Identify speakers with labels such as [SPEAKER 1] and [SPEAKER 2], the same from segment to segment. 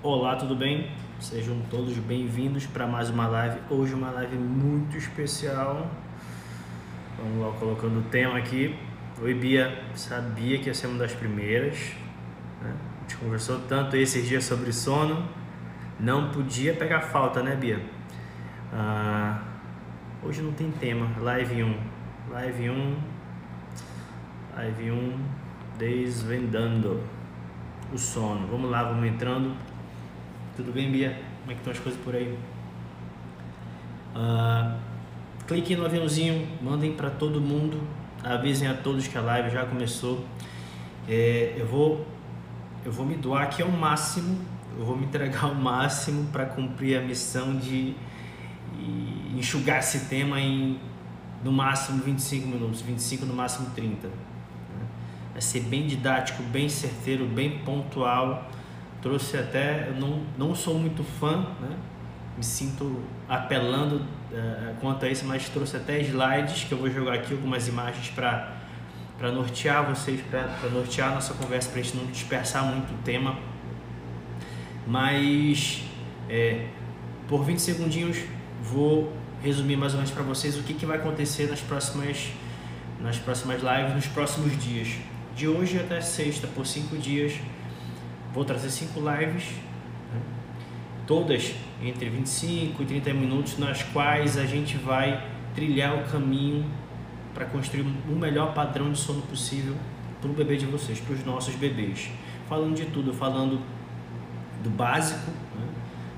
[SPEAKER 1] Olá, tudo bem? Sejam todos bem-vindos para mais uma live. Hoje uma live muito especial. Vamos lá colocando o tema aqui. Oi Bia, sabia que ia ser uma das primeiras. Né? A gente conversou tanto esses dias sobre sono. Não podia pegar falta, né Bia? Ah, hoje não tem tema. Live 1. Live 1. Live 1. Desvendando o sono. Vamos lá, vamos entrando. Tudo bem, Bia? Como é que estão as coisas por aí? Uh, no aviãozinho, mandem para todo mundo, avisem a todos que a live já começou. É, eu vou eu vou me doar aqui ao máximo, eu vou me entregar ao máximo para cumprir a missão de enxugar esse tema em no máximo 25 minutos, 25 no máximo 30. Né? Vai ser bem didático, bem certeiro, bem pontual trouxe até, não, não sou muito fã, né? me sinto apelando uh, quanto a isso, mas trouxe até slides que eu vou jogar aqui, algumas imagens para para nortear vocês, para nortear nossa conversa, para a gente não dispersar muito o tema. Mas é, por 20 segundinhos vou resumir mais ou menos para vocês o que, que vai acontecer nas próximas, nas próximas lives, nos próximos dias. De hoje até sexta, por cinco dias, Vou trazer cinco lives, né? todas entre 25 e 30 minutos, nas quais a gente vai trilhar o caminho para construir o melhor padrão de sono possível para o bebê de vocês, para os nossos bebês. Falando de tudo, falando do básico, né?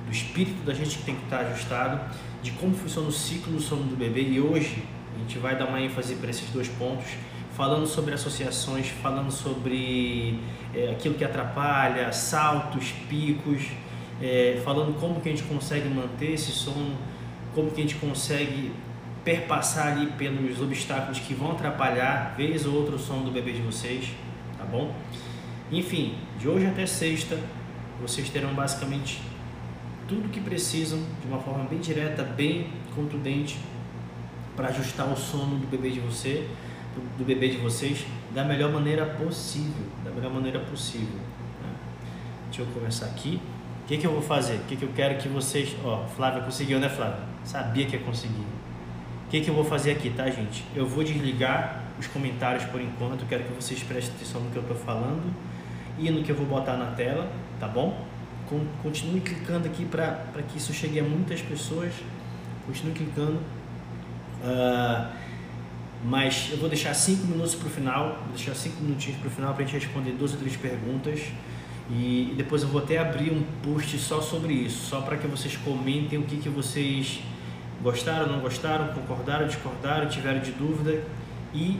[SPEAKER 1] do espírito da gente que tem que estar ajustado, de como funciona o ciclo do sono do bebê e hoje a gente vai dar uma ênfase para esses dois pontos falando sobre associações, falando sobre é, aquilo que atrapalha, saltos, picos, é, falando como que a gente consegue manter esse sono, como que a gente consegue perpassar ali pelos obstáculos que vão atrapalhar, vez ou outra, o sono do bebê de vocês, tá bom? Enfim, de hoje até sexta, vocês terão basicamente tudo que precisam de uma forma bem direta, bem contundente para ajustar o sono do bebê de você do bebê de vocês da melhor maneira possível, da melhor maneira possível. Né? Deixa eu começar aqui. O que, que eu vou fazer? O que, que eu quero que vocês. Ó, Flávia conseguiu, né, Flávia? Sabia que ia conseguir. O que, que eu vou fazer aqui, tá, gente? Eu vou desligar os comentários por enquanto. Quero que vocês prestem atenção no que eu estou falando e no que eu vou botar na tela, tá bom? Continue clicando aqui para que isso chegue a muitas pessoas. Continue clicando. Uh, mas eu vou deixar cinco minutos para o final, vou deixar cinco minutinhos para o final para a gente responder duas ou três perguntas. E depois eu vou até abrir um post só sobre isso, só para que vocês comentem o que, que vocês gostaram, não gostaram, concordaram, discordaram, tiveram de dúvida e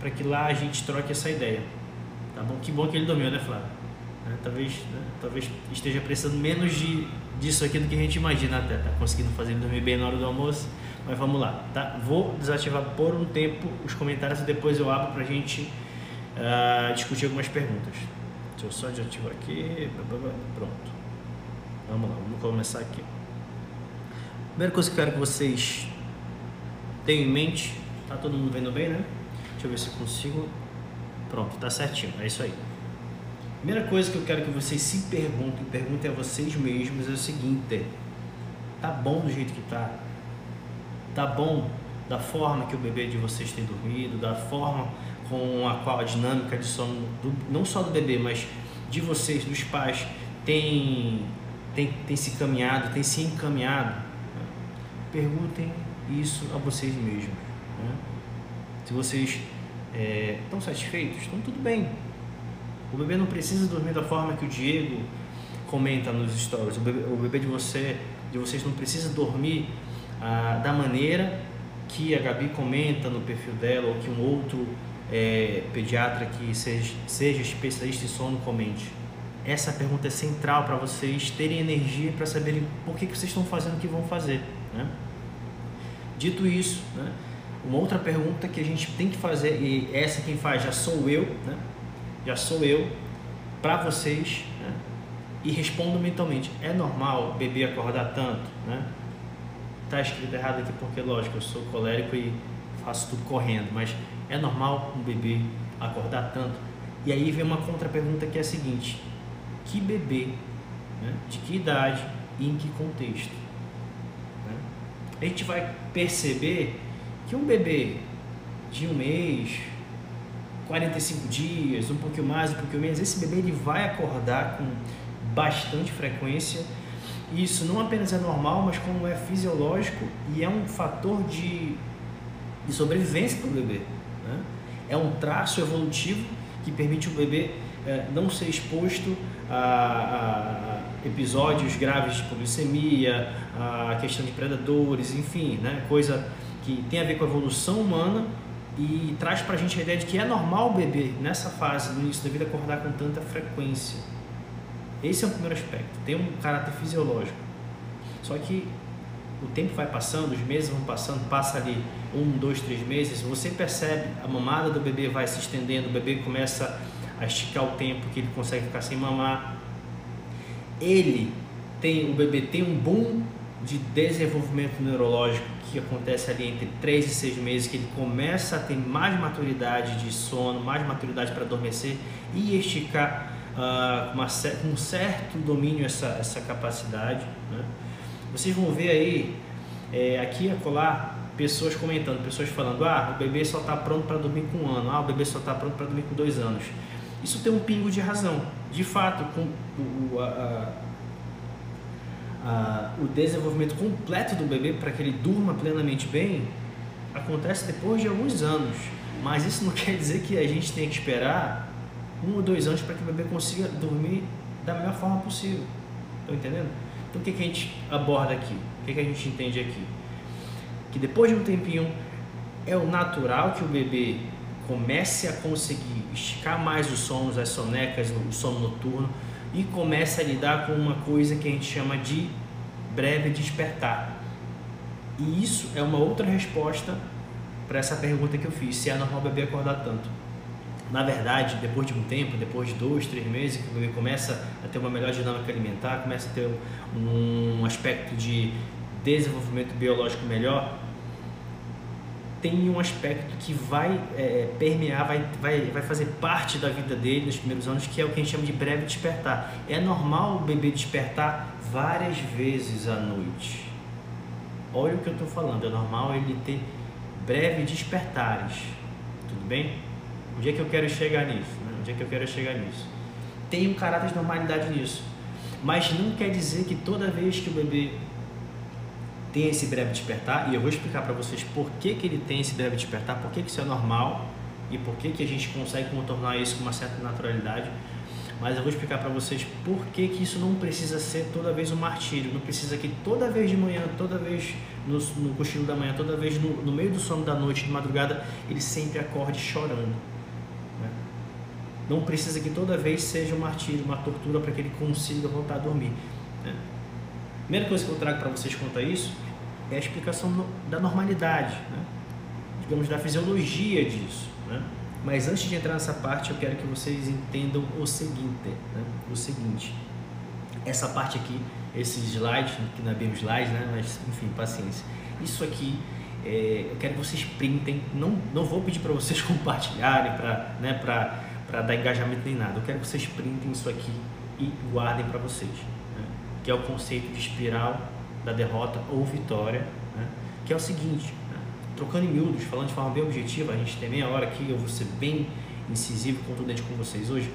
[SPEAKER 1] para que lá a gente troque essa ideia. Tá bom? Que bom que ele dormiu, né, Flávio? Né? Talvez, né? talvez esteja precisando menos de, disso aqui do que a gente imagina até. Tá conseguindo fazer ele dormir bem na hora do almoço. Mas vamos lá, tá? Vou desativar por um tempo os comentários e depois eu abro para a gente uh, discutir algumas perguntas. Deixa eu só desativar aqui. Pronto. Vamos lá, vamos começar aqui. Primeira coisa que eu quero que vocês tenham em mente, tá todo mundo vendo bem, né? Deixa eu ver se eu consigo. Pronto, tá certinho, é isso aí. Primeira coisa que eu quero que vocês se perguntem, perguntem a vocês mesmos é o seguinte: tá bom do jeito que tá? Tá bom da forma que o bebê de vocês tem dormido, da forma com a qual a dinâmica de sono, do, não só do bebê, mas de vocês, dos pais, tem, tem, tem se caminhado, tem se encaminhado. Né? Perguntem isso a vocês mesmos. Né? Se vocês é, estão satisfeitos, estão tudo bem. O bebê não precisa dormir da forma que o Diego comenta nos stories. O bebê, o bebê de, você, de vocês não precisa dormir ah, da maneira que a Gabi comenta no perfil dela ou que um outro é, pediatra que seja, seja especialista em sono comente. Essa pergunta é central para vocês terem energia para saberem por que, que vocês estão fazendo o que vão fazer. Né? Dito isso, né, uma outra pergunta que a gente tem que fazer, e essa quem faz já sou eu, né, já sou eu, para vocês, né, e respondo mentalmente: é normal bebê acordar tanto? Né? Tá escrito errado aqui porque, lógico, eu sou colérico e faço tudo correndo, mas é normal um bebê acordar tanto? E aí vem uma contra pergunta que é a seguinte: que bebê né? de que idade e em que contexto. Né? A gente vai perceber que um bebê de um mês, 45 dias, um pouquinho mais, um pouquinho menos, esse bebê ele vai acordar com bastante frequência. Isso não apenas é normal, mas como é fisiológico e é um fator de, de sobrevivência para o bebê. Né? É um traço evolutivo que permite o bebê é, não ser exposto a, a, episódios graves de hipoglicemia, a questão de predadores, enfim, né? coisa que tem a ver com a evolução humana e traz para a gente a ideia de que é normal o bebê nessa fase, no início da vida, acordar com tanta frequência. Esse é o primeiro aspecto, tem um caráter fisiológico. Só que o tempo vai passando, os meses vão passando, passa ali um, dois, três meses, você percebe a mamada do bebê vai se estendendo, o bebê começa a esticar o tempo que ele consegue ficar sem mamar. Ele tem, o bebê tem um boom de desenvolvimento neurológico que acontece ali entre 3 e 6 meses, que ele começa a ter mais maturidade de sono, mais maturidade para adormecer e esticar uh, uma, com um certo domínio essa, essa capacidade. Né? Vocês vão ver aí, é, aqui e acolá, pessoas comentando, pessoas falando, ah, o bebê só está pronto para dormir com um ano, ah, o bebê só está pronto para dormir com dois anos. Isso tem um pingo de razão. De fato, com o, a, a, o desenvolvimento completo do bebê para que ele durma plenamente bem acontece depois de alguns anos. Mas isso não quer dizer que a gente tenha que esperar um ou dois anos para que o bebê consiga dormir da melhor forma possível. Estão entendendo? Então o que, que a gente aborda aqui? O que, que a gente entende aqui? Que depois de um tempinho é o natural que o bebê comece a conseguir esticar mais os sonos, as sonecas, o sono noturno e comece a lidar com uma coisa que a gente chama de breve despertar. E isso é uma outra resposta para essa pergunta que eu fiz, se é normal o bebê acordar tanto. Na verdade, depois de um tempo, depois de dois, três meses, que o bebê começa a ter uma melhor dinâmica alimentar, começa a ter um aspecto de desenvolvimento biológico melhor, tem um aspecto que vai é, permear, vai, vai, vai fazer parte da vida dele nos primeiros anos, que é o que a gente chama de breve despertar. É normal o bebê despertar várias vezes à noite. Olha o que eu estou falando, é normal ele ter breves despertares. Tudo bem? Onde é que eu quero chegar nisso? Né? Onde é que eu quero chegar nisso? Tem um caráter de normalidade nisso. Mas não quer dizer que toda vez que o bebê tem esse breve despertar, e eu vou explicar para vocês por que, que ele tem esse breve despertar, por que, que isso é normal e por que, que a gente consegue contornar isso com uma certa naturalidade. Mas eu vou explicar para vocês por que, que isso não precisa ser toda vez um martírio, não precisa que toda vez de manhã, toda vez no, no cochilo da manhã, toda vez no, no meio do sono da noite, de madrugada, ele sempre acorde chorando. Não precisa que toda vez seja um martírio, uma tortura para que ele consiga voltar a dormir. Né? Primeira coisa que eu trago para vocês quanto a isso é a explicação da normalidade, né? digamos, da fisiologia disso. Né? Mas antes de entrar nessa parte, eu quero que vocês entendam o seguinte, né? o seguinte, essa parte aqui, esse slide, que não é bem um slide, né? mas enfim, paciência. Isso aqui, é, eu quero que vocês printem, não, não vou pedir para vocês compartilharem, para né, dar engajamento nem nada, eu quero que vocês printem isso aqui e guardem para vocês, né? que é o conceito de espiral da derrota ou vitória, né? que é o seguinte, né? trocando em miúdos, falando de forma bem objetiva, a gente tem meia hora aqui, eu vou ser bem incisivo, contundente com vocês hoje.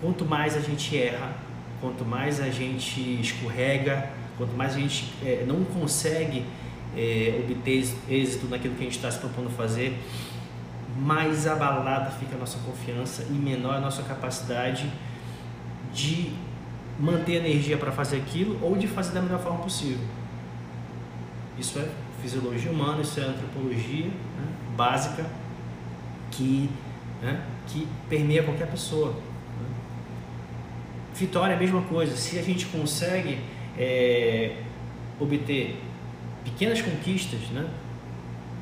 [SPEAKER 1] Quanto mais a gente erra, quanto mais a gente escorrega, quanto mais a gente é, não consegue é, obter êxito naquilo que a gente está se propondo fazer, mais abalada fica a nossa confiança e menor a nossa capacidade de manter energia para fazer aquilo ou de fazer da melhor forma possível. Isso é fisiologia humana, isso é antropologia né, básica que, né, que permeia qualquer pessoa. Né. Vitória é a mesma coisa. Se a gente consegue é, obter pequenas conquistas, né,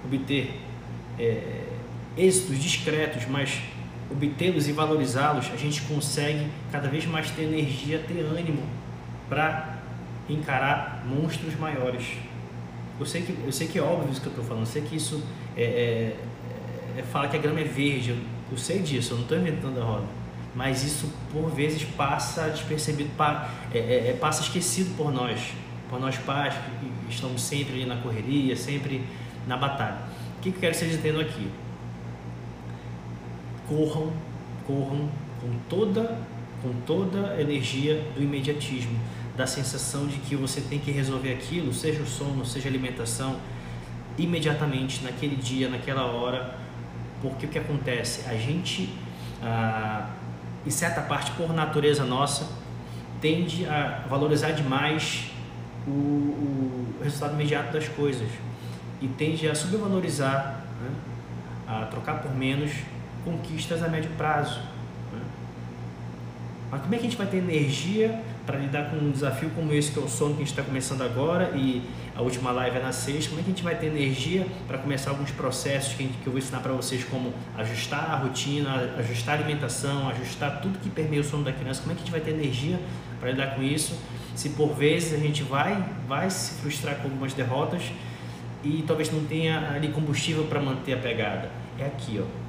[SPEAKER 1] obter é, êxitos discretos, mas obtê-los e valorizá-los, a gente consegue cada vez mais ter energia, ter ânimo para encarar monstros maiores. Eu sei que, eu sei que é óbvio isso que eu estou falando, eu sei que isso é, é, é, fala que a grama é verde, eu, eu sei disso, eu não estou inventando a roda. mas isso por vezes passa despercebido, é, é, é, passa esquecido por nós, por nós pais que estamos sempre na correria, sempre na batalha. O que eu quero que vocês entendam aqui? Corram, corram com toda, com toda a energia do imediatismo, da sensação de que você tem que resolver aquilo, seja o sono, seja a alimentação, imediatamente, naquele dia, naquela hora, porque o que acontece? A gente, ah, em certa parte, por natureza nossa, tende a valorizar demais o, o resultado imediato das coisas e tende a subvalorizar, né? a trocar por menos conquistas a médio prazo. Né? Mas como é que a gente vai ter energia para lidar com um desafio como esse que é o sono que a gente está começando agora e a última live é na sexta, como é que a gente vai ter energia para começar alguns processos que, gente, que eu vou ensinar para vocês como ajustar a rotina, ajustar a alimentação, ajustar tudo que permeia o sono da criança, como é que a gente vai ter energia para lidar com isso, se por vezes a gente vai, vai se frustrar com algumas derrotas e talvez não tenha ali combustível para manter a pegada. É aqui, ó.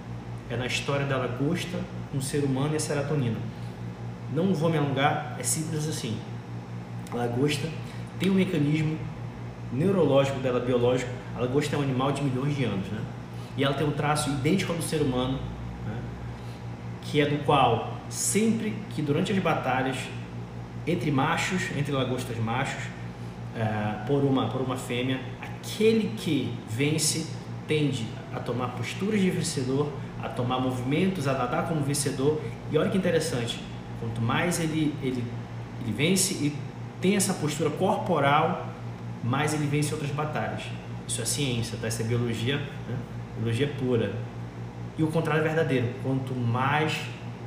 [SPEAKER 1] É na história da lagosta, um ser humano e a serotonina. Não vou me alongar, é simples assim. A lagosta tem um mecanismo neurológico dela, biológico. A lagosta é um animal de milhões de anos, né? E ela tem um traço idêntico ao do ser humano, né? que é do qual sempre que durante as batalhas entre machos, entre lagostas machos, uh, por uma por uma fêmea, aquele que vence tende a tomar posturas de vencedor, a tomar movimentos, a nadar como vencedor. E olha que interessante, Quanto mais ele, ele, ele vence e tem essa postura corporal, mais ele vence outras batalhas. Isso é ciência, tá? Isso é biologia, né? biologia pura. E o contrário é verdadeiro. Quanto mais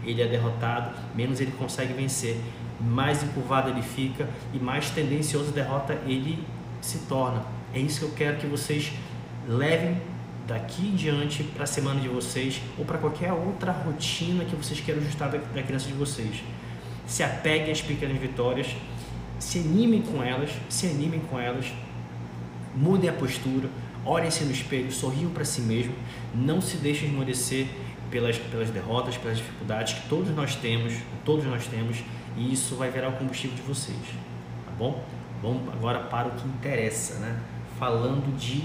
[SPEAKER 1] ele é derrotado, menos ele consegue vencer, mais encurvado ele fica e mais tendencioso derrota ele se torna. É isso que eu quero que vocês levem daqui em diante para a semana de vocês ou para qualquer outra rotina que vocês queiram ajustar da criança de vocês. Se apeguem às pequenas vitórias, se animem com elas, se animem com elas, mudem a postura, olhem-se no espelho, sorriam para si mesmo, não se deixem esmorecer pelas, pelas derrotas, pelas dificuldades que todos nós temos, todos nós temos, e isso vai virar o combustível de vocês, tá bom? Vamos agora para o que interessa, né? Falando de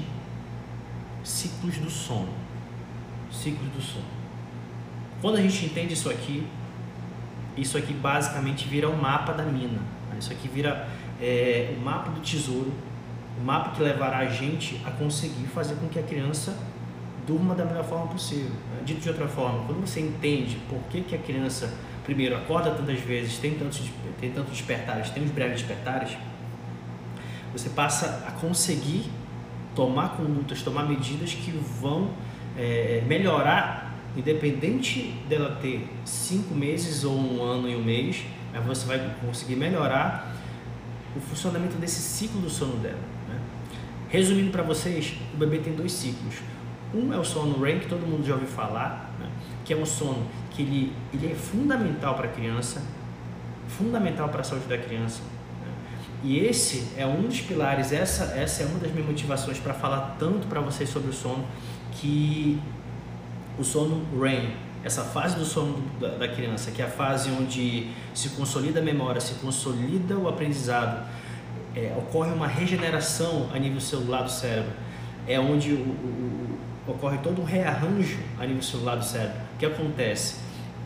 [SPEAKER 1] ciclos do sono. Ciclos do sono. Quando a gente entende isso aqui, isso aqui basicamente vira o mapa da mina. Né? Isso aqui vira é, o mapa do tesouro, o mapa que levará a gente a conseguir fazer com que a criança durma da melhor forma possível. Né? Dito de outra forma, quando você entende por que, que a criança, primeiro, acorda tantas vezes, tem tantos, tem tantos despertares, tem os breves despertares, você passa a conseguir tomar condutas, tomar medidas que vão é, melhorar, independente dela ter cinco meses ou um ano e um mês, mas você vai conseguir melhorar o funcionamento desse ciclo do sono dela. Né? Resumindo para vocês, o bebê tem dois ciclos. Um é o sono REM, que todo mundo já ouviu falar, né? que é um sono que ele, ele é fundamental para a criança, fundamental para a saúde da criança, e esse é um dos pilares, essa, essa é uma das minhas motivações para falar tanto para vocês sobre o sono, que o sono REM, essa fase do sono da, da, criança, que é a fase onde se consolida a memória, se consolida o aprendizado, é, ocorre uma regeneração a nível celular do cérebro, é onde o, o, o, ocorre todo um rearranjo a nível celular do cérebro. O que acontece?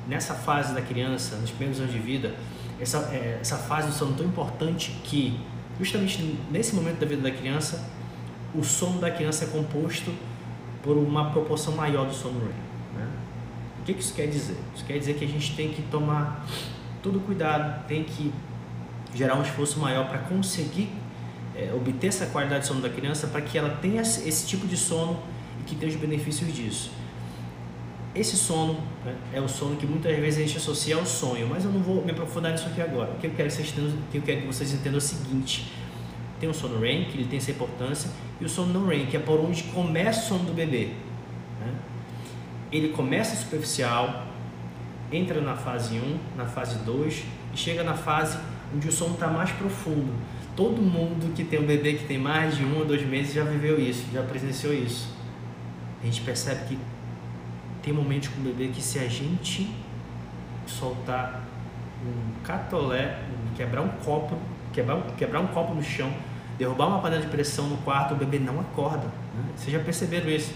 [SPEAKER 1] Nessa fase da criança, nos primeiros anos de vida, essa, é, essa fase do sono tão importante que, justamente nesse momento da vida da criança, o sono da criança é composto por uma proporção maior do sono REM. Né? O que, que isso quer dizer? Isso quer dizer que a gente tem que tomar todo cuidado, tem que gerar um esforço maior para conseguir é, obter essa qualidade de sono da criança para que ela tenha esse tipo de sono e que tenha os benefícios disso. Esse sono né, é o sono que muitas vezes a gente associa ao sonho, mas eu não vou me aprofundar nisso aqui agora. O que eu quero que vocês entendam, que eu quero que vocês entendam é o seguinte: tem o sono REM, que ele tem essa importância, e o sono não REM, que é por onde começa o sono do bebê. Né? Ele começa superficial, entra na fase 1, na fase 2 e chega na fase onde o sono está mais profundo. Todo mundo que tem um bebê que tem mais de um ou dois meses já viveu isso, já presenciou isso. A gente percebe que tem momentos com o bebê que se a gente soltar um catolé, quebrar um copo, quebrar, quebrar um copo no chão, derrubar uma panela de pressão no quarto, o bebê não acorda. Né? Vocês já perceberam isso?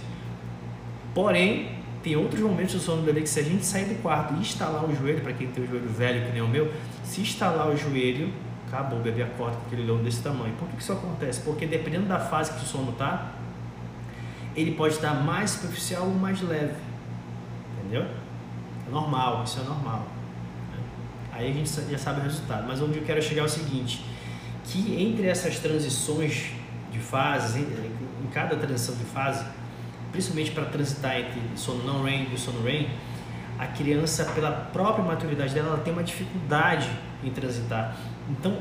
[SPEAKER 1] Porém, tem outros momentos do sono do bebê que se a gente sair do quarto e instalar o joelho, para quem tem o joelho velho que nem o meu, se instalar o joelho, acabou, o bebê acorda com aquele leão desse tamanho. Por que isso acontece? Porque dependendo da fase que o sono está, ele pode estar mais superficial ou mais leve. Entendeu? É normal, isso é normal. Né? Aí a gente já sabe o resultado. Mas onde eu quero chegar é o seguinte, que entre essas transições de fases, em cada transição de fase, principalmente para transitar entre sono não REM e sono REM, a criança, pela própria maturidade dela, ela tem uma dificuldade em transitar. Então,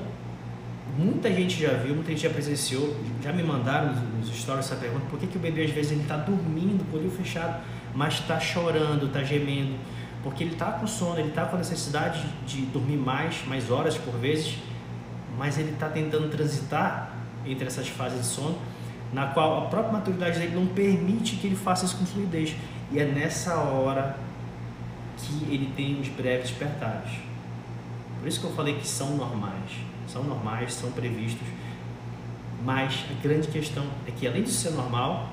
[SPEAKER 1] muita gente já viu, muita gente já presenciou, já me mandaram nos stories essa pergunta, por que, que o bebê às vezes ele está dormindo com o olho fechado, mas está chorando, está gemendo? Porque ele está com sono, ele está com a necessidade de dormir mais, mais horas por vezes, mas ele está tentando transitar entre essas fases de sono, na qual a própria maturidade dele não permite que ele faça isso com fluidez. E é nessa hora que ele tem os breves despertares. Por isso que eu falei que são normais. São normais, são previstos. Mas a grande questão é que além de ser normal,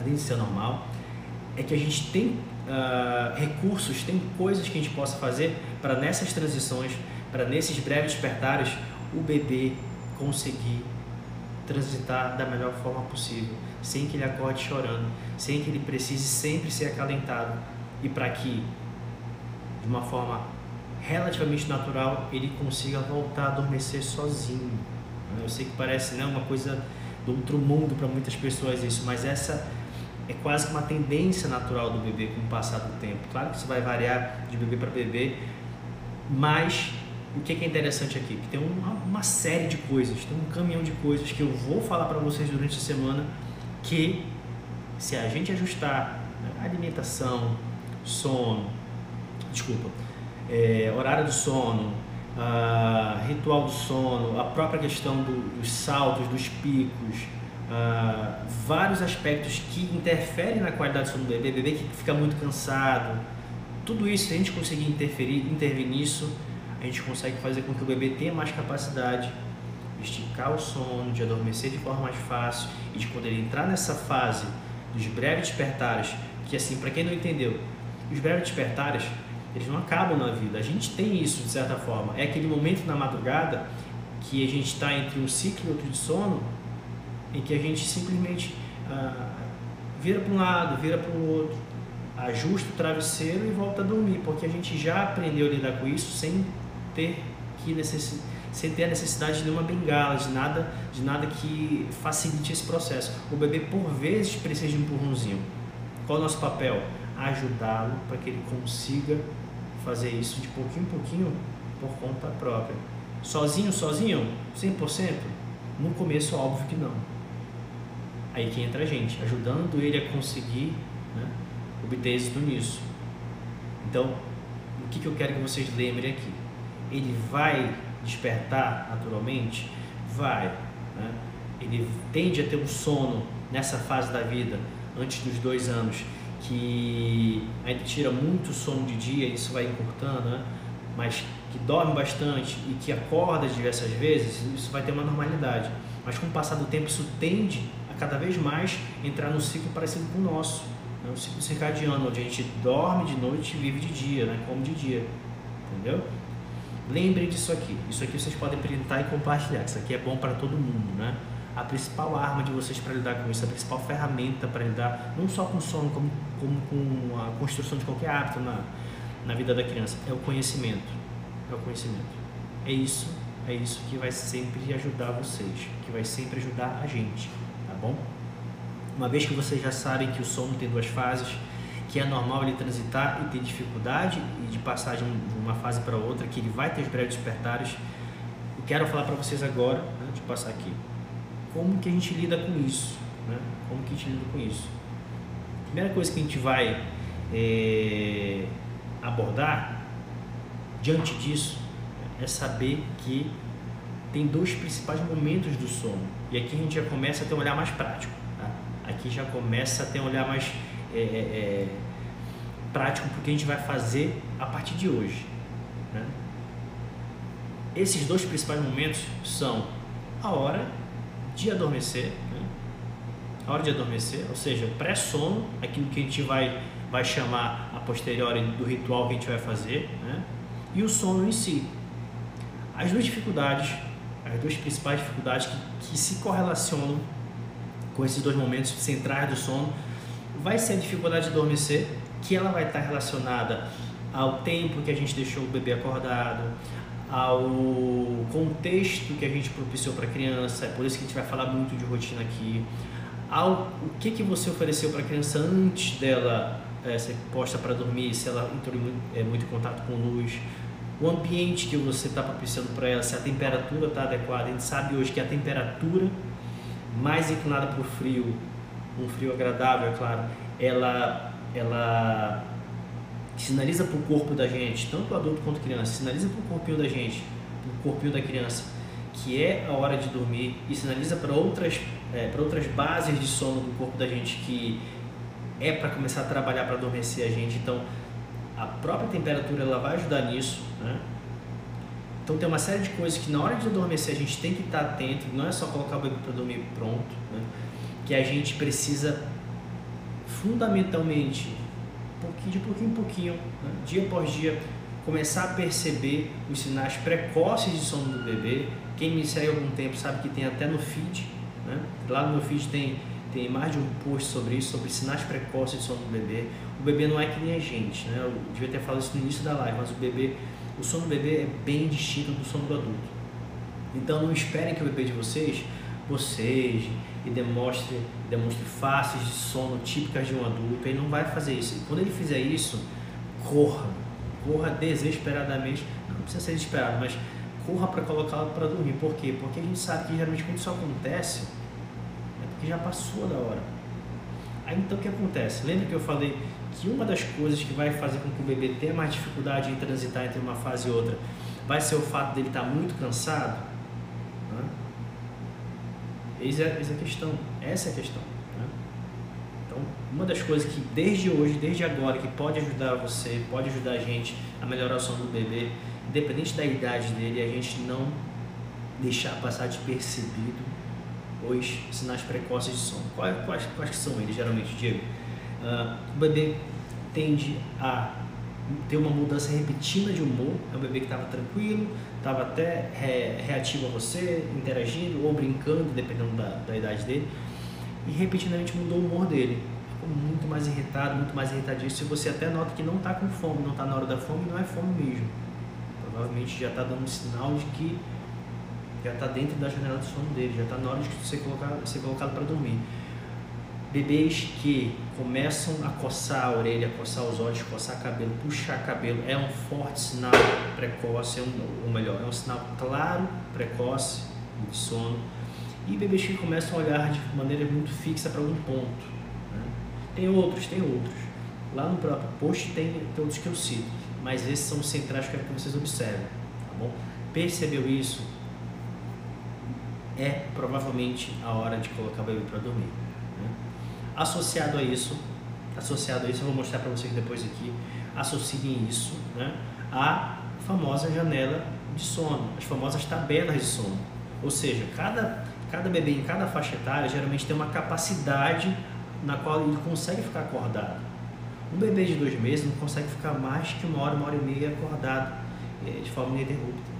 [SPEAKER 1] além de ser normal, é que a gente tem uh, recursos, tem coisas que a gente possa fazer para nessas transições, para nesses breves despertares, o bebê conseguir transitar da melhor forma possível, sem que ele acorde chorando, sem que ele precise sempre ser acalentado e para que de uma forma relativamente natural ele consiga voltar a adormecer sozinho. Eu sei que parece né, uma coisa do outro mundo para muitas pessoas isso, mas essa é quase uma tendência natural do bebê com o passar do tempo. Claro que isso vai variar de bebê para bebê, mas o que é interessante aqui? Que tem uma, uma, série de coisas, tem um caminhão de coisas que eu vou falar para vocês durante a semana que se a gente ajustar né, alimentação, sono, desculpa, é, horário do sono, uh, ritual do sono, a própria questão do, dos saltos, dos picos, uh, vários aspectos que interferem na qualidade do sono do bebê, bebê que fica muito cansado, tudo isso, se a gente conseguir interferir, intervir nisso, a gente consegue fazer com que o bebê tenha mais capacidade de esticar o sono, de adormecer de forma mais fácil e de ele entrar nessa fase dos breves despertares, que assim, para quem não entendeu, os breves despertares, eles não acabam na vida. A gente tem isso de certa forma. É aquele momento na madrugada que a gente está entre um ciclo e outro de sono, em que a gente simplesmente ah, vira para um lado, vira para o outro, ajusta o travesseiro e volta a dormir, porque a gente já aprendeu a lidar com isso sem ter que necess... sem ter a necessidade de nenhuma bengala, de nada, de nada que facilite esse processo. O bebê por vezes precisa de um empurrãozinho. Qual é o nosso papel? Ajudá-lo para que ele consiga fazer isso de pouquinho em pouquinho por conta própria. Sozinho, sozinho, 100%? No começo, óbvio que não. Aí que entra a gente, ajudando ele a conseguir né, obter êxito nisso. Então, o que, que eu quero que vocês lembrem aqui? ele vai despertar naturalmente? Vai. Né? Ele tende a ter um sono nessa fase da vida, antes dos dois anos, que ainda tira muito sono de dia, isso vai encurtando, né? mas que dorme bastante e que acorda diversas vezes, isso vai ter uma normalidade. Mas com o passar do tempo, isso tende cada vez mais entrar num ciclo parecido com o nosso, né? um ciclo circadiano, onde a gente dorme de noite e vive de dia, né? come de dia. Entendeu? Lembrem disso aqui. Isso aqui vocês podem printar e compartilhar. Isso aqui é bom para todo mundo, né? A principal arma de vocês para lidar com isso, a principal ferramenta para lidar não só com sono, como, como com a construção de qualquer hábito na, na vida da criança, é o conhecimento. É o conhecimento. É isso, é isso que vai sempre ajudar vocês, que vai sempre ajudar a gente, bom? Uma vez que vocês já sabem que o sono tem duas fases, que é normal ele transitar e ter dificuldade e de passar de uma fase para outra, que ele vai ter os breves despertares. Eu quero falar para vocês agora, né, de passar aqui, como que a gente lida com isso, né? Como que a gente lida com isso? Primeira coisa que a gente vai é, abordar diante disso é saber que tem dois principais momentos do sono. E aqui a gente já começa a ter um olhar mais prático. Tá? Aqui já começa a ter um olhar mais é, é, é prático porque a gente vai fazer a partir de hoje. Né? Esses dois principais momentos são a hora de adormecer, né? a hora de adormecer, ou seja, pré-sono, aquilo que a gente vai, vai chamar a posteriori do ritual que a gente vai fazer, né? e o sono em si. As duas dificuldades, as duas principais dificuldades que, que se correlacionam com esses dois momentos centrais do sono, vai ser a dificuldade de adormecer, que ela vai estar relacionada ao tempo que a gente deixou o bebê acordado, ao contexto que a gente propiciou para a criança, é por isso que a gente vai falar muito de rotina aqui, ao o que, que você ofereceu para a criança antes dela é, ser posta para dormir, se ela entrou muito, é, muito em contato com luz, o ambiente que você está propiciando para ela, se a temperatura está adequada. A gente sabe hoje que a temperatura mais inclinada para o frio, um frio agradável, é claro, ela, ela sinaliza para o corpo da gente, tanto adulto quanto criança, sinaliza para o corpinho da gente, para o corpinho da criança, que é a hora de dormir e sinaliza para outras, é, para outras bases de sono do corpo da gente que é para começar a trabalhar para adormecer a gente. Então, a própria temperatura ela vai ajudar nisso, né? Então tem uma série de coisas que na hora de adormecer a gente tem que estar atento, não é só colocar o bebê para dormir pronto, né? que a gente precisa fundamentalmente, pouquinho, de pouquinho em pouquinho, né? dia após dia, começar a perceber os sinais precoces de sono do bebê. Quem me segue há algum tempo sabe que tem até no feed, né? lá no meu feed tem, tem mais de um post sobre isso, sobre sinais precoces de sono do bebê. O bebê não é que nem a gente, né? eu devia ter falado isso no início da live, mas o bebê, o sono do bebê é bem distinto do sono do adulto. Então não esperem que o bebê de vocês vocês e demonstre, demonstre faces de sono típicas de um adulto. Ele não vai fazer isso. E quando ele fizer isso, corra, corra desesperadamente. Não precisa ser desesperado, mas corra para colocá-lo para dormir. Por quê? Porque a gente sabe que geralmente quando isso acontece, é porque já passou da hora. Aí então o que acontece? Lembra que eu falei que uma das coisas que vai fazer com que o bebê tenha mais dificuldade em transitar entre uma fase e outra vai ser o fato dele estar muito cansado? Eis a, eis a questão, essa é a questão. Né? Então, uma das coisas que desde hoje, desde agora, que pode ajudar você, pode ajudar a gente a melhorar o sono do bebê, independente da idade dele, é a gente não deixar passar despercebido os sinais precoces de sono. Quais, quais, quais que são eles, geralmente, Diego? Uh, o bebê tende a ter uma mudança repetida de humor, é um bebê que estava tranquilo, estava até re, reativo a você, interagindo ou brincando, dependendo da, da idade dele, e repetidamente mudou o humor dele. Ficou muito mais irritado, muito mais irritadíssimo. Se você até nota que não está com fome, não está na hora da fome, não é fome mesmo. Provavelmente já está dando um sinal de que já está dentro da janela de sono dele, já está na hora de ser colocado, ser colocado para dormir. Bebês que começam a coçar a orelha, coçar os olhos, coçar cabelo, puxar cabelo, é um forte sinal precoce, é um, ou melhor, é um sinal claro, precoce de sono. E bebês que começam a olhar de maneira muito fixa para um ponto. Né? Tem outros, tem outros. Lá no próprio post tem, tem outros que eu cito, mas esses são os centrais que eu quero que vocês observem. Tá bom? Percebeu isso? É provavelmente a hora de colocar o bebê para dormir. Associado a isso, associado a isso, eu vou mostrar para vocês depois aqui, associem isso né, à famosa janela de sono, as famosas tabelas de sono. Ou seja, cada, cada bebê em cada faixa etária geralmente tem uma capacidade na qual ele consegue ficar acordado. Um bebê de dois meses não consegue ficar mais que uma hora, uma hora e meia acordado eh, de forma ininterrupta.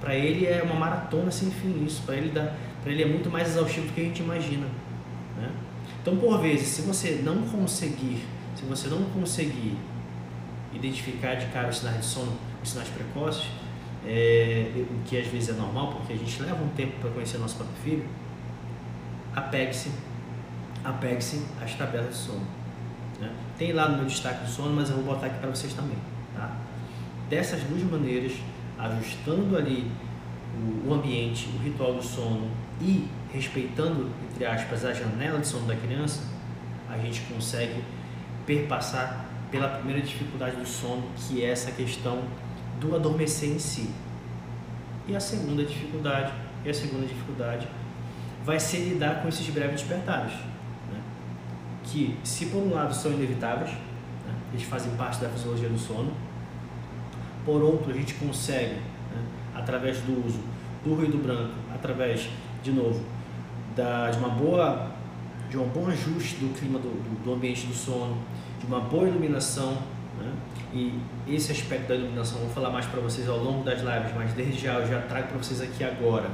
[SPEAKER 1] Para ele é uma maratona sem fim isso, para ele, dá, ele é muito mais exaustivo do que a gente imagina. Né? Então, por vezes, se você não conseguir, se você não conseguir identificar de cara os sinais de sono, os sinais precoces, é, o que às vezes é normal, porque a gente leva um tempo para conhecer nosso próprio filho, apegue-se, apegue-se às tabelas de sono. Né? Tem lá no meu destaque do sono, mas eu vou botar aqui para vocês também. Tá? Dessas duas maneiras, ajustando ali o, ambiente, o ritual do sono e respeitando, entre aspas, a janela de sono da criança, a gente consegue perpassar pela primeira dificuldade do sono, que é essa questão do adormecer em si. E a segunda dificuldade, e a segunda dificuldade vai ser lidar com esses breves despertares, né? que se por um lado são inevitáveis, né? eles fazem parte da fisiologia do sono. Por outro, a gente consegue, através do uso do ruído branco, através, de novo, da, de uma boa de um bom ajuste do clima do, do, do ambiente do sono, de uma boa iluminação, né? e esse aspecto da iluminação eu vou falar mais para vocês ao longo das lives, mas desde já eu já trago para vocês aqui agora,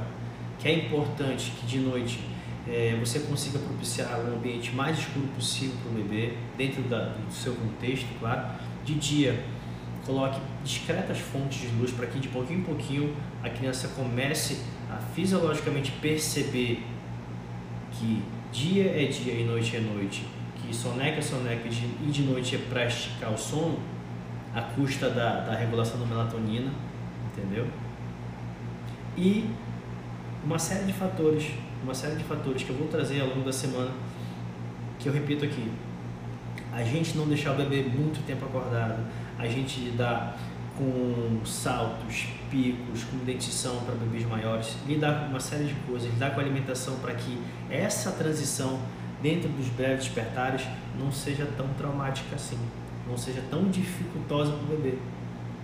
[SPEAKER 1] que é importante que de noite é, você consiga propiciar um ambiente mais escuro possível para o bebê, dentro da, do seu contexto, claro. De dia, coloque discretas fontes de luz para que de pouquinho em pouquinho a criança comece a fisiologicamente perceber que dia é dia e noite é noite, que soneca é soneca e de noite é para esticar o sono, à custa da, da regulação da melatonina, entendeu? E uma série de fatores, uma série de fatores que eu vou trazer ao longo da semana, que eu repito aqui. A gente não deixar o bebê muito tempo acordado, a gente lidar com saltos, picos, com dentição para bebês maiores, lidar com uma série de coisas, lidar com a alimentação para que essa transição dentro dos breves despertares não seja tão traumática assim, não seja tão dificultosa para o bebê.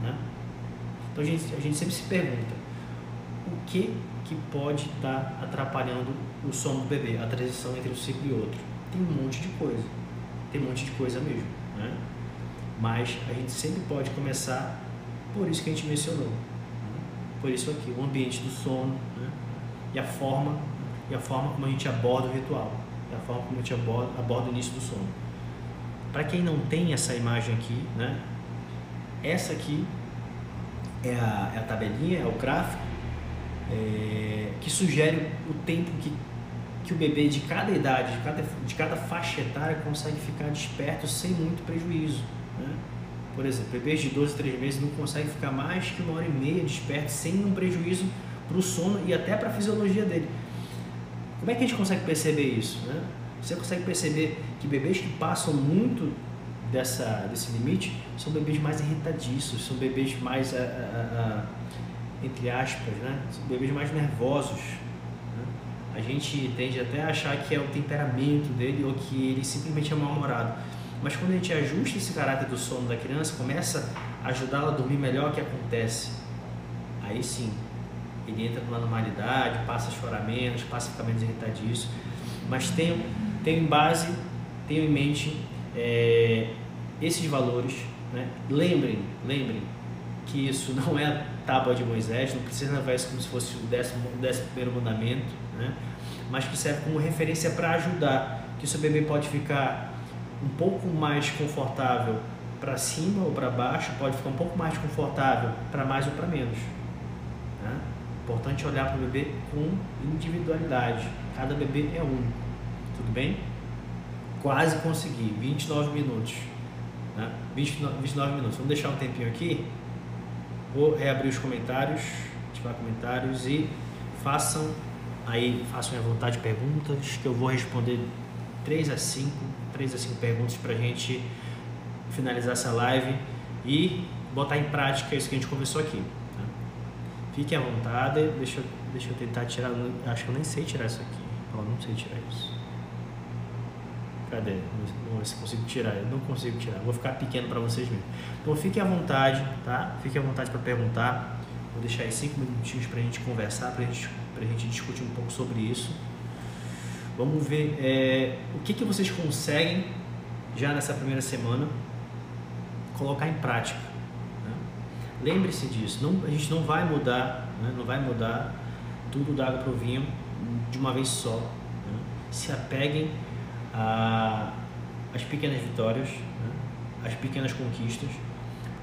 [SPEAKER 1] Né? Então a gente, a gente sempre se pergunta o que, que pode estar tá atrapalhando o sono do bebê, a transição entre um ciclo e outro. Tem um monte de coisa, tem um monte de coisa mesmo. Né? Mas a gente sempre pode começar por isso que a gente mencionou. Né? Por isso aqui, o ambiente do sono né? e a forma e a forma como a gente aborda o ritual, e a forma como a gente aborda, aborda o início do sono. Para quem não tem essa imagem aqui, né? Essa aqui é a, é a tabelinha, é o gráfico é, que sugere o tempo que, que o bebê de cada idade, de cada, de cada faixa etária consegue ficar desperto sem muito prejuízo. Né? Por exemplo, bebês de 12, 3 meses não conseguem ficar mais que uma hora e meia desperto sem um prejuízo para o sono e até para a fisiologia dele. Como é que a gente consegue perceber isso? Né? Você consegue perceber que bebês que passam muito dessa, desse limite são bebês mais irritadiços, são bebês mais, a, a, a, entre aspas, né? são bebês mais nervosos. Né? A gente tende até a achar que é o temperamento dele ou que ele simplesmente é mal-humorado. Mas quando a gente ajusta esse caráter do sono da criança, começa a ajudá-la a dormir melhor, o que acontece? Aí sim, ele entra numa normalidade, passa a chorar menos, passa a ficar menos irritadiço. Mas tenham em base, tenham em mente é, esses valores. Né? Lembrem, lembrem que isso não é a tábua de Moisés, não precisa levar isso como se fosse o décimo, o décimo primeiro mandamento, né? mas que serve como referência para ajudar, que o seu bebê pode ficar um pouco mais confortável para cima ou para baixo, pode ficar um pouco mais confortável para mais ou para menos. Né? Importante olhar para o bebê com individualidade. Cada bebê é único. Tudo bem? Quase consegui. 29 minutos. Né? 29, 29 minutos. Vamos deixar um tempinho aqui. Vou reabrir os comentários, ativar comentários e façam aí, façam à vontade perguntas que eu vou responder 3 a 5 três a cinco perguntas para a gente finalizar essa live e botar em prática isso que a gente conversou aqui. Tá? Fiquem à vontade, deixa, deixa eu tentar tirar, acho que eu nem sei tirar isso aqui, eu não sei tirar isso. Cadê? Ver se consigo tirar, eu não consigo tirar, vou ficar pequeno para vocês mesmo. Então fiquem à vontade, tá? Fiquem à vontade para perguntar, vou deixar aí cinco minutinhos para a gente conversar, para gente, a gente discutir um pouco sobre isso. Vamos ver é, o que, que vocês conseguem já nessa primeira semana colocar em prática. Né? Lembre-se disso, não, a gente não vai mudar, né? não vai mudar tudo da água para o vinho de uma vez só. Né? Se apeguem às pequenas vitórias, né? às pequenas conquistas.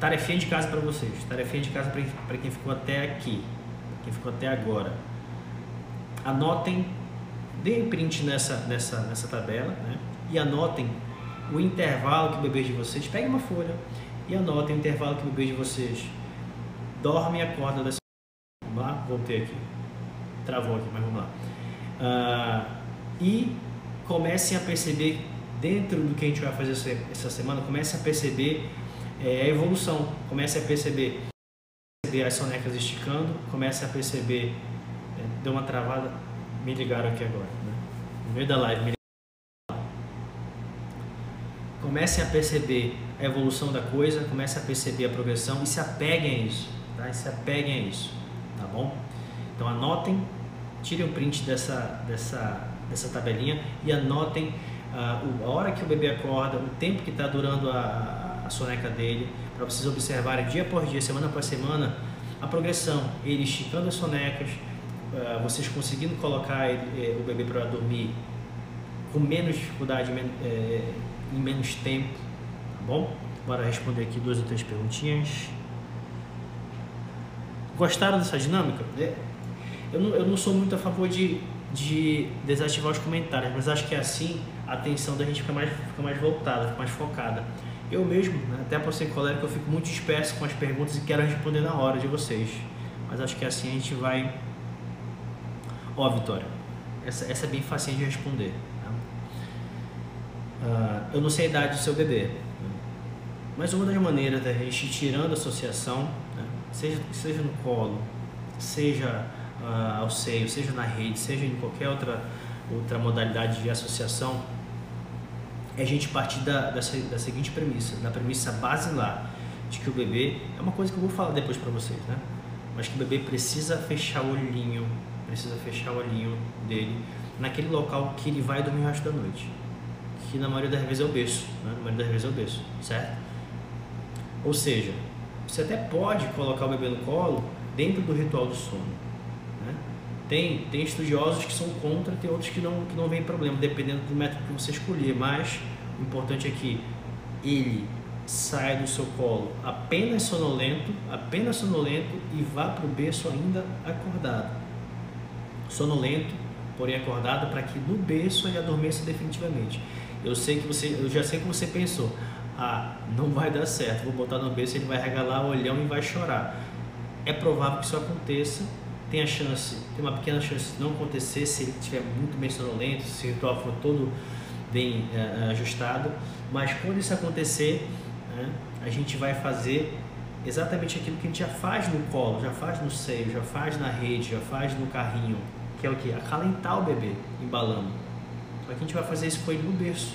[SPEAKER 1] Tarefinha de casa para vocês, tarefinha de casa para quem ficou até aqui, quem ficou até agora. Anotem Deem print nessa, nessa, nessa tabela né? e anotem o intervalo que o bebê de vocês. Peguem uma folha e anotem o intervalo que o bebê de vocês dorme e acorda dessa. Vamos lá? Voltei aqui. Travou aqui, mas vamos lá. Ah, e comecem a perceber, dentro do que a gente vai fazer essa semana, comecem a perceber é, a evolução. Comecem a perceber, perceber as sonecas esticando, comecem a perceber. É, deu uma travada me ligaram aqui agora, né? No meio da live, me comecem a perceber a evolução da coisa, comecem a perceber a progressão e se apeguem a isso, tá? E se apeguem a isso, tá bom? Então anotem, tirem um print dessa, dessa, dessa tabelinha e anotem uh, a hora que o bebê acorda, o tempo que está durando a, a soneca dele, para vocês observarem dia por dia, semana por semana, a progressão, ele esticando as sonecas, uh, vocês conseguindo colocar ele, eh, o bebê para dormir com menos dificuldade, eh, em menos tempo, tá bom? Bora responder aqui duas ou três perguntinhas. Gostaram dessa dinâmica? É, eu não, eu não sou muito a favor de, de desativar os comentários, mas acho que é assim a atenção da gente fica mais, fica mais voltada, fica mais focada. Eu mesmo, né, até por ser colega, eu fico muito disperso com as perguntas e quero responder na hora de vocês. Mas acho que assim a gente vai. Ó, Vitória, essa, essa é bem facinho de responder. Tá? Uh, eu não sei a idade do seu bebê, né? mas uma das maneiras da gente tirando a associação, né? seja, seja no colo, seja uh, ao seio, seja na rede, seja em qualquer outra, outra modalidade de associação, é a gente partir da, da, da seguinte premissa, da premissa basilar, de que o bebê, é uma coisa que eu vou falar depois para vocês, né? Mas que o bebê precisa fechar o olhinho, precisa fechar o olhinho dele naquele local que ele vai dormir o resto da noite. Que na maioria das vezes é o berço, né? Na maioria das vezes é o berço, certo? Ou seja, você até pode colocar o bebê no colo dentro do ritual do sono. Né? Tem, tem estudiosos que são contra, tem outros que não, que não vem problema, dependendo do método que você escolher. Mas o importante é que ele saia do seu colo apenas sonolento, apenas sonolento e vá para o berço ainda acordado. Sonolento, porém acordado, para que no berço ele adormeça definitivamente. Eu sei que você, eu já sei que você pensou, ah, não vai dar certo, vou botar no berço, ele vai regalar o olhão e vai chorar. É provável que isso aconteça, tem a chance, tem uma pequena chance de não acontecer se ele estiver muito bem sonolento, se o ritual for todo bem é, ajustado, mas quando isso acontecer, né, a gente vai fazer exatamente aquilo que a gente já faz no colo, já faz no seio, já faz na rede, já faz no carrinho, que é o que? Acalentar o bebê embalando. Só que a gente vai fazer isso com ele no berço,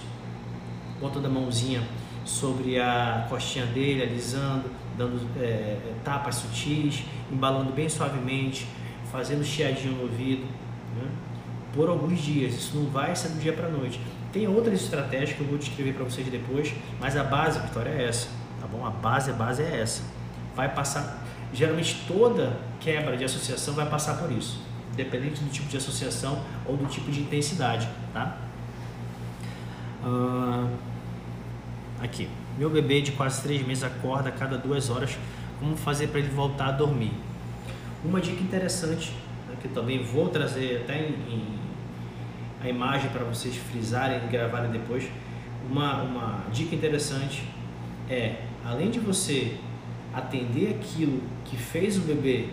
[SPEAKER 1] botando a mãozinha sobre a costinha dele, alisando, dando é, tapas sutis, embalando bem suavemente, fazendo chiadinho no ouvido, né? por alguns dias. Isso não vai ser do dia para noite. Tem outras estratégias que eu vou descrever para vocês depois, mas a base, Vitória, é essa, tá bom? A base, a base é essa. Vai passar, geralmente toda quebra de associação vai passar por isso, independente do tipo de associação ou do tipo de intensidade, tá? Uh... Aqui. Meu bebê de quase três meses acorda a cada duas horas. Como fazer para ele voltar a dormir? Uma dica interessante, né, que também vou trazer até em, em a imagem para vocês frisarem e gravarem depois. Uma, uma dica interessante é, além de você atender aquilo que fez o bebê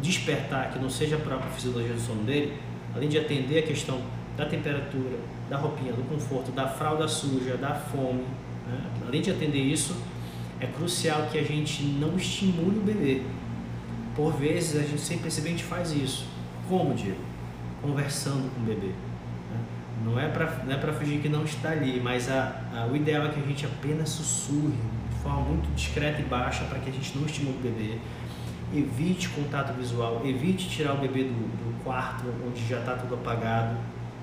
[SPEAKER 1] despertar, que não seja a própria fisiologia do sono dele, além de atender a questão da temperatura, da roupinha, do conforto, da fralda suja, da fome. Né? Além de atender isso, é crucial que a gente não estimule o bebê. Por vezes, a gente sem perceber, a gente faz isso. Como, Diego? Conversando com o bebê. Né? Não é para é fingir que não está ali, mas a, a, o ideal é que a gente apenas sussurre de forma muito discreta e baixa para que a gente não estimule o bebê. Evite contato visual, evite tirar o bebê do, do quarto onde já está tudo apagado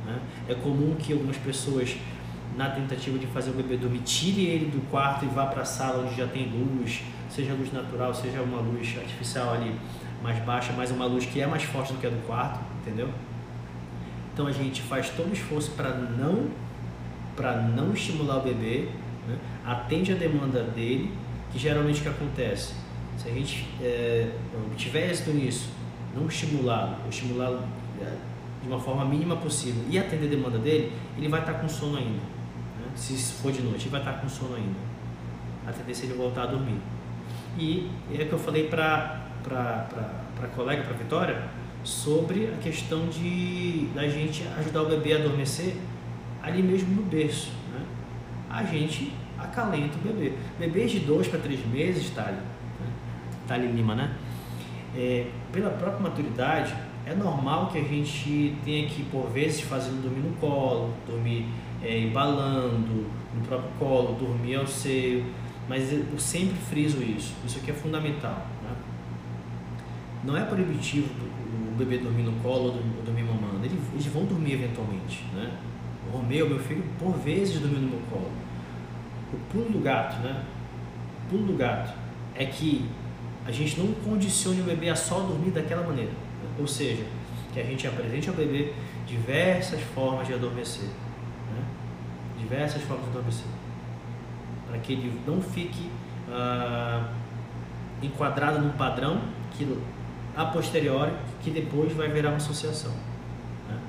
[SPEAKER 1] né? É comum que algumas pessoas, na tentativa de fazer o bebê dormir, tire ele do quarto e vá para a sala onde já tem luz, seja luz natural, seja uma luz artificial ali mais baixa, mas uma luz que é mais forte do que a do quarto, entendeu? Então a gente faz todo o esforço para não para não estimular o bebê, né? atende a demanda dele, que geralmente o que acontece? Se a gente é, tiver êxito nisso, não estimulá-lo, estimulá-lo é, de uma forma mínima possível e atender a demanda dele, ele vai estar com sono ainda. Né? Se for de noite, ele vai estar com sono ainda. A tendência é ele voltar a dormir. E é o que eu falei para a colega, para Vitória, sobre a questão de da gente ajudar o bebê a adormecer ali mesmo no berço. Né? A gente acalenta o bebê. Bebês de 2 para 3 meses, Thali, né? Thali Lima, né? É, pela própria maturidade, é normal que a gente tenha que, por vezes, fazer dormir no colo, dormir é, embalando, no próprio colo, dormir ao seio. Mas eu sempre friso isso, isso aqui é fundamental. Né? Não é proibitivo o bebê dormir no colo ou dormir mamando, eles vão dormir eventualmente. Né? O Romeu, meu filho, por vezes dormiu no meu colo. O pulo do gato, né? O pulo do gato é que a gente não condicione o bebê a só dormir daquela maneira. Ou seja, que a gente apresente ao bebê diversas formas de adormecer. Né? Diversas formas de adormecer para que ele não fique ah, enquadrado num padrão que a posteriori que depois vai virar uma associação. Né?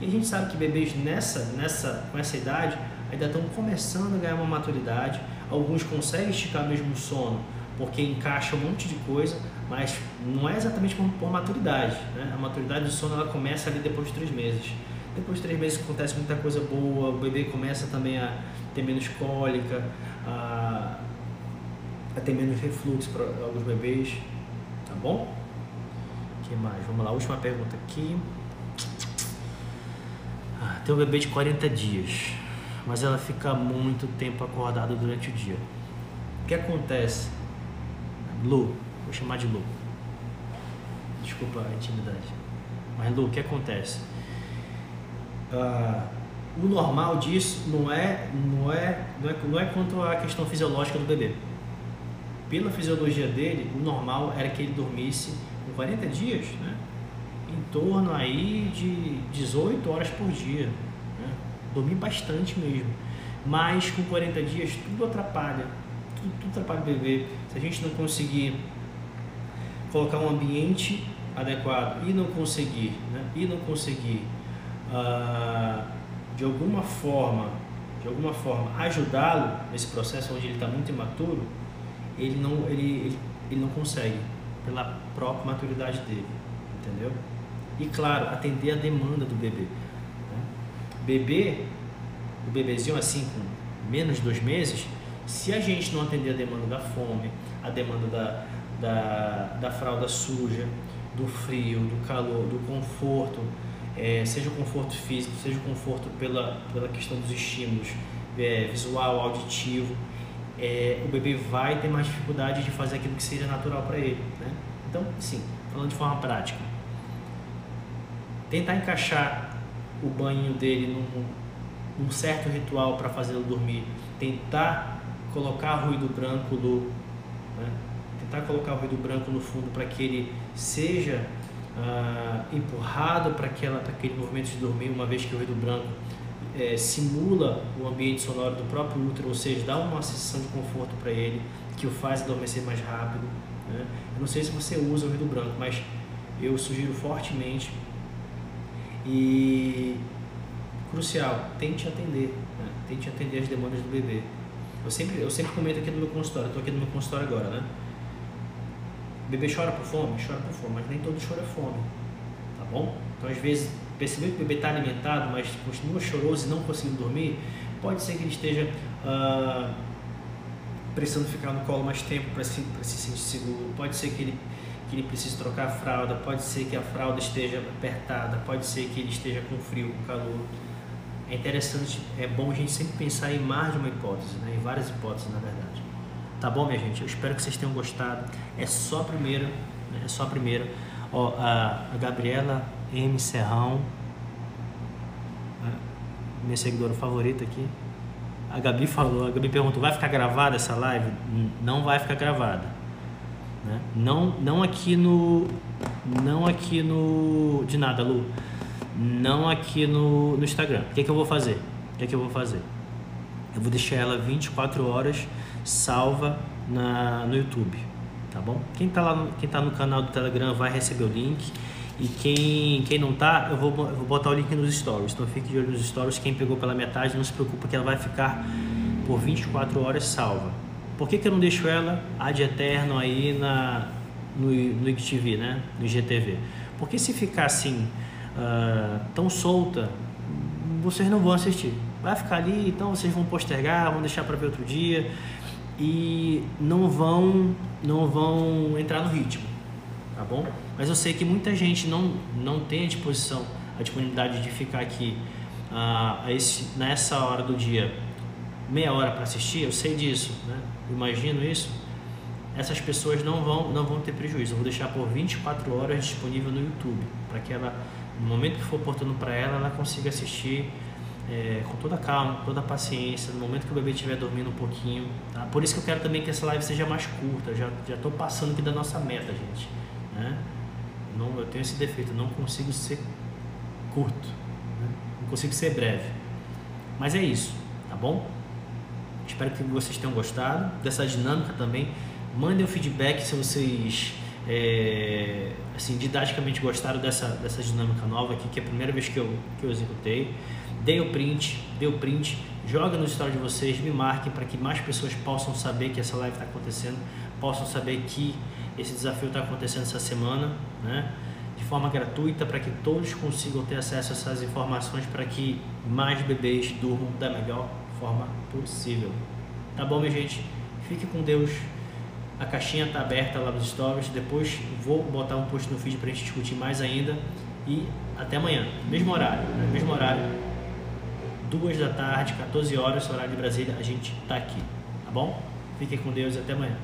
[SPEAKER 1] E a gente sabe que bebês nessa, nessa, com essa idade ainda estão começando a ganhar uma maturidade. Alguns conseguem esticar mesmo o sono porque encaixa um monte de coisa, mas não é exatamente por, por maturidade. Né? A maturidade do sono ela começa ali depois de três meses. Depois de três meses acontece muita coisa boa, o bebê começa também a ter menos cólica, a, a ter menos refluxo para alguns bebês, tá bom? O que mais? Vamos lá, última pergunta aqui. Ah, tem um bebê de 40 dias, mas ela fica muito tempo acordada durante o dia. O que acontece? Lu, vou chamar de Lu. Desculpa a intimidade. Mas Lu, o que acontece? Uh, o normal disso não é, não, é, não, é, não é quanto à questão fisiológica do bebê. Pela fisiologia dele, o normal era que ele dormisse com 40 dias, né? em torno aí de 18 horas por dia. Né? Dormir bastante mesmo. Mas com 40 dias tudo atrapalha. Tudo, tudo atrapalha o bebê. Se a gente não conseguir colocar um ambiente adequado e não conseguir, né? e não conseguir uh, de alguma forma, de alguma forma ajudá-lo nesse processo onde ele está muito imaturo, ele não, ele, ele, ele não consegue pela própria maturidade dele, entendeu? E claro, atender a demanda do bebê. Né? Bebê, o bebezinho assim com menos de dois meses, se a gente não atender a demanda da fome, a demanda da, da, da fralda suja, do frio, do calor, do conforto, é, seja o conforto físico, seja o conforto pela, pela questão dos estímulos é, visual, auditivo, é, o bebê vai ter mais dificuldade de fazer aquilo que seja natural para ele. Né? Então, sim, falando de forma prática, tentar encaixar o banho dele num, num certo ritual para fazê-lo dormir, tentar colocar ruído branco no, né? tentar colocar ruído branco no fundo para que ele seja ah, empurrado para aquele movimento de dormir, uma vez que o ruído branco é, simula o ambiente sonoro do próprio útero, ou seja, dá uma sensação de conforto para ele, que o faz adormecer mais rápido. Né? Eu não sei se você usa o ruído branco, mas eu sugiro fortemente e crucial, tente atender, né? tente atender as demandas do bebê. Eu sempre, eu sempre comento aqui no meu consultório, estou aqui no meu consultório agora, né? O bebê chora por fome? Chora por fome, mas nem todo choro é fome, tá bom? Então, às vezes, perceber que o bebê está alimentado, mas continua choroso e não conseguindo dormir, pode ser que ele esteja uh, precisando ficar no colo mais tempo para se, se sentir seguro, pode ser que ele, que ele precise trocar a fralda, pode ser que a fralda esteja apertada, pode ser que ele esteja com frio, com calor. É interessante, é bom a gente sempre pensar em mais de uma hipótese, né? em várias hipóteses, na verdade. Tá bom, minha gente? Eu espero que vocês tenham gostado. É só a primeira, né? é só a primeira. Ó, a, Gabriela M. Serrão, minha seguidora favorita aqui. A Gabi falou, a Gabi perguntou, vai ficar gravada essa live? Não vai ficar gravada. Né? Não, não aqui no, não aqui no, de nada, Lu. Não aqui no, no Instagram. O que, é que eu vou fazer? O que, é que eu vou fazer? Eu vou deixar ela 24 horas salva na, no YouTube, tá bom? Quem tá lá, no, quem tá no canal do Telegram vai receber o link e quem, quem não tá, eu vou, eu vou botar o link nos stories. Então fique de olho nos stories. Quem pegou pela metade, não se preocupa que ela vai ficar por 24 horas salva. Por que, que eu não deixo ela ad eterno aí na, no, no IGTV, né? No IGTV? Porque se ficar assim, uh, tão solta, vocês não vão assistir. Vai ficar ali, então vocês vão postergar, vão deixar para ver outro dia e não vão não vão entrar no ritmo, tá bom? Mas eu sei que muita gente não não tem a disposição, a disponibilidade de ficar aqui a, a esse, nessa hora do dia meia hora para assistir, eu sei disso, né? imagino isso, essas pessoas não vão, não vão ter prejuízo. Eu vou deixar por 24 horas disponível no YouTube, para que ela, no momento que for oportuno para ela, ela consiga assistir é, com toda calma, toda paciência, no momento que o bebê estiver dormindo um pouquinho. Tá? Por isso que eu quero também que essa live seja mais curta. Já já estou passando aqui da nossa meta, gente. Né? Não, eu tenho esse defeito, não consigo ser curto, né? não consigo ser breve. Mas é isso, tá bom? Espero que vocês tenham gostado dessa dinâmica também. Mandem o feedback se vocês é, assim, didaticamente gostaram dessa, dessa dinâmica nova aqui, que é a primeira vez que eu, que eu executei. Dê o print, dê o print, joga no story de vocês, me marquem para que mais pessoas possam saber que essa live está acontecendo, possam saber que esse desafio está acontecendo essa semana, né? de forma gratuita para que todos consigam ter acesso a essas informações para que mais bebês durmam da melhor forma possível. Tá bom, minha gente? Fique com Deus. A caixinha está aberta lá nos stories. Depois vou botar um post no feed para a gente discutir mais ainda. E até amanhã, mesmo horário, né? mesmo horário, duas da tarde, 14 horas, horário de Brasília, a gente está aqui, tá bom? Fiquem com Deus e até amanhã.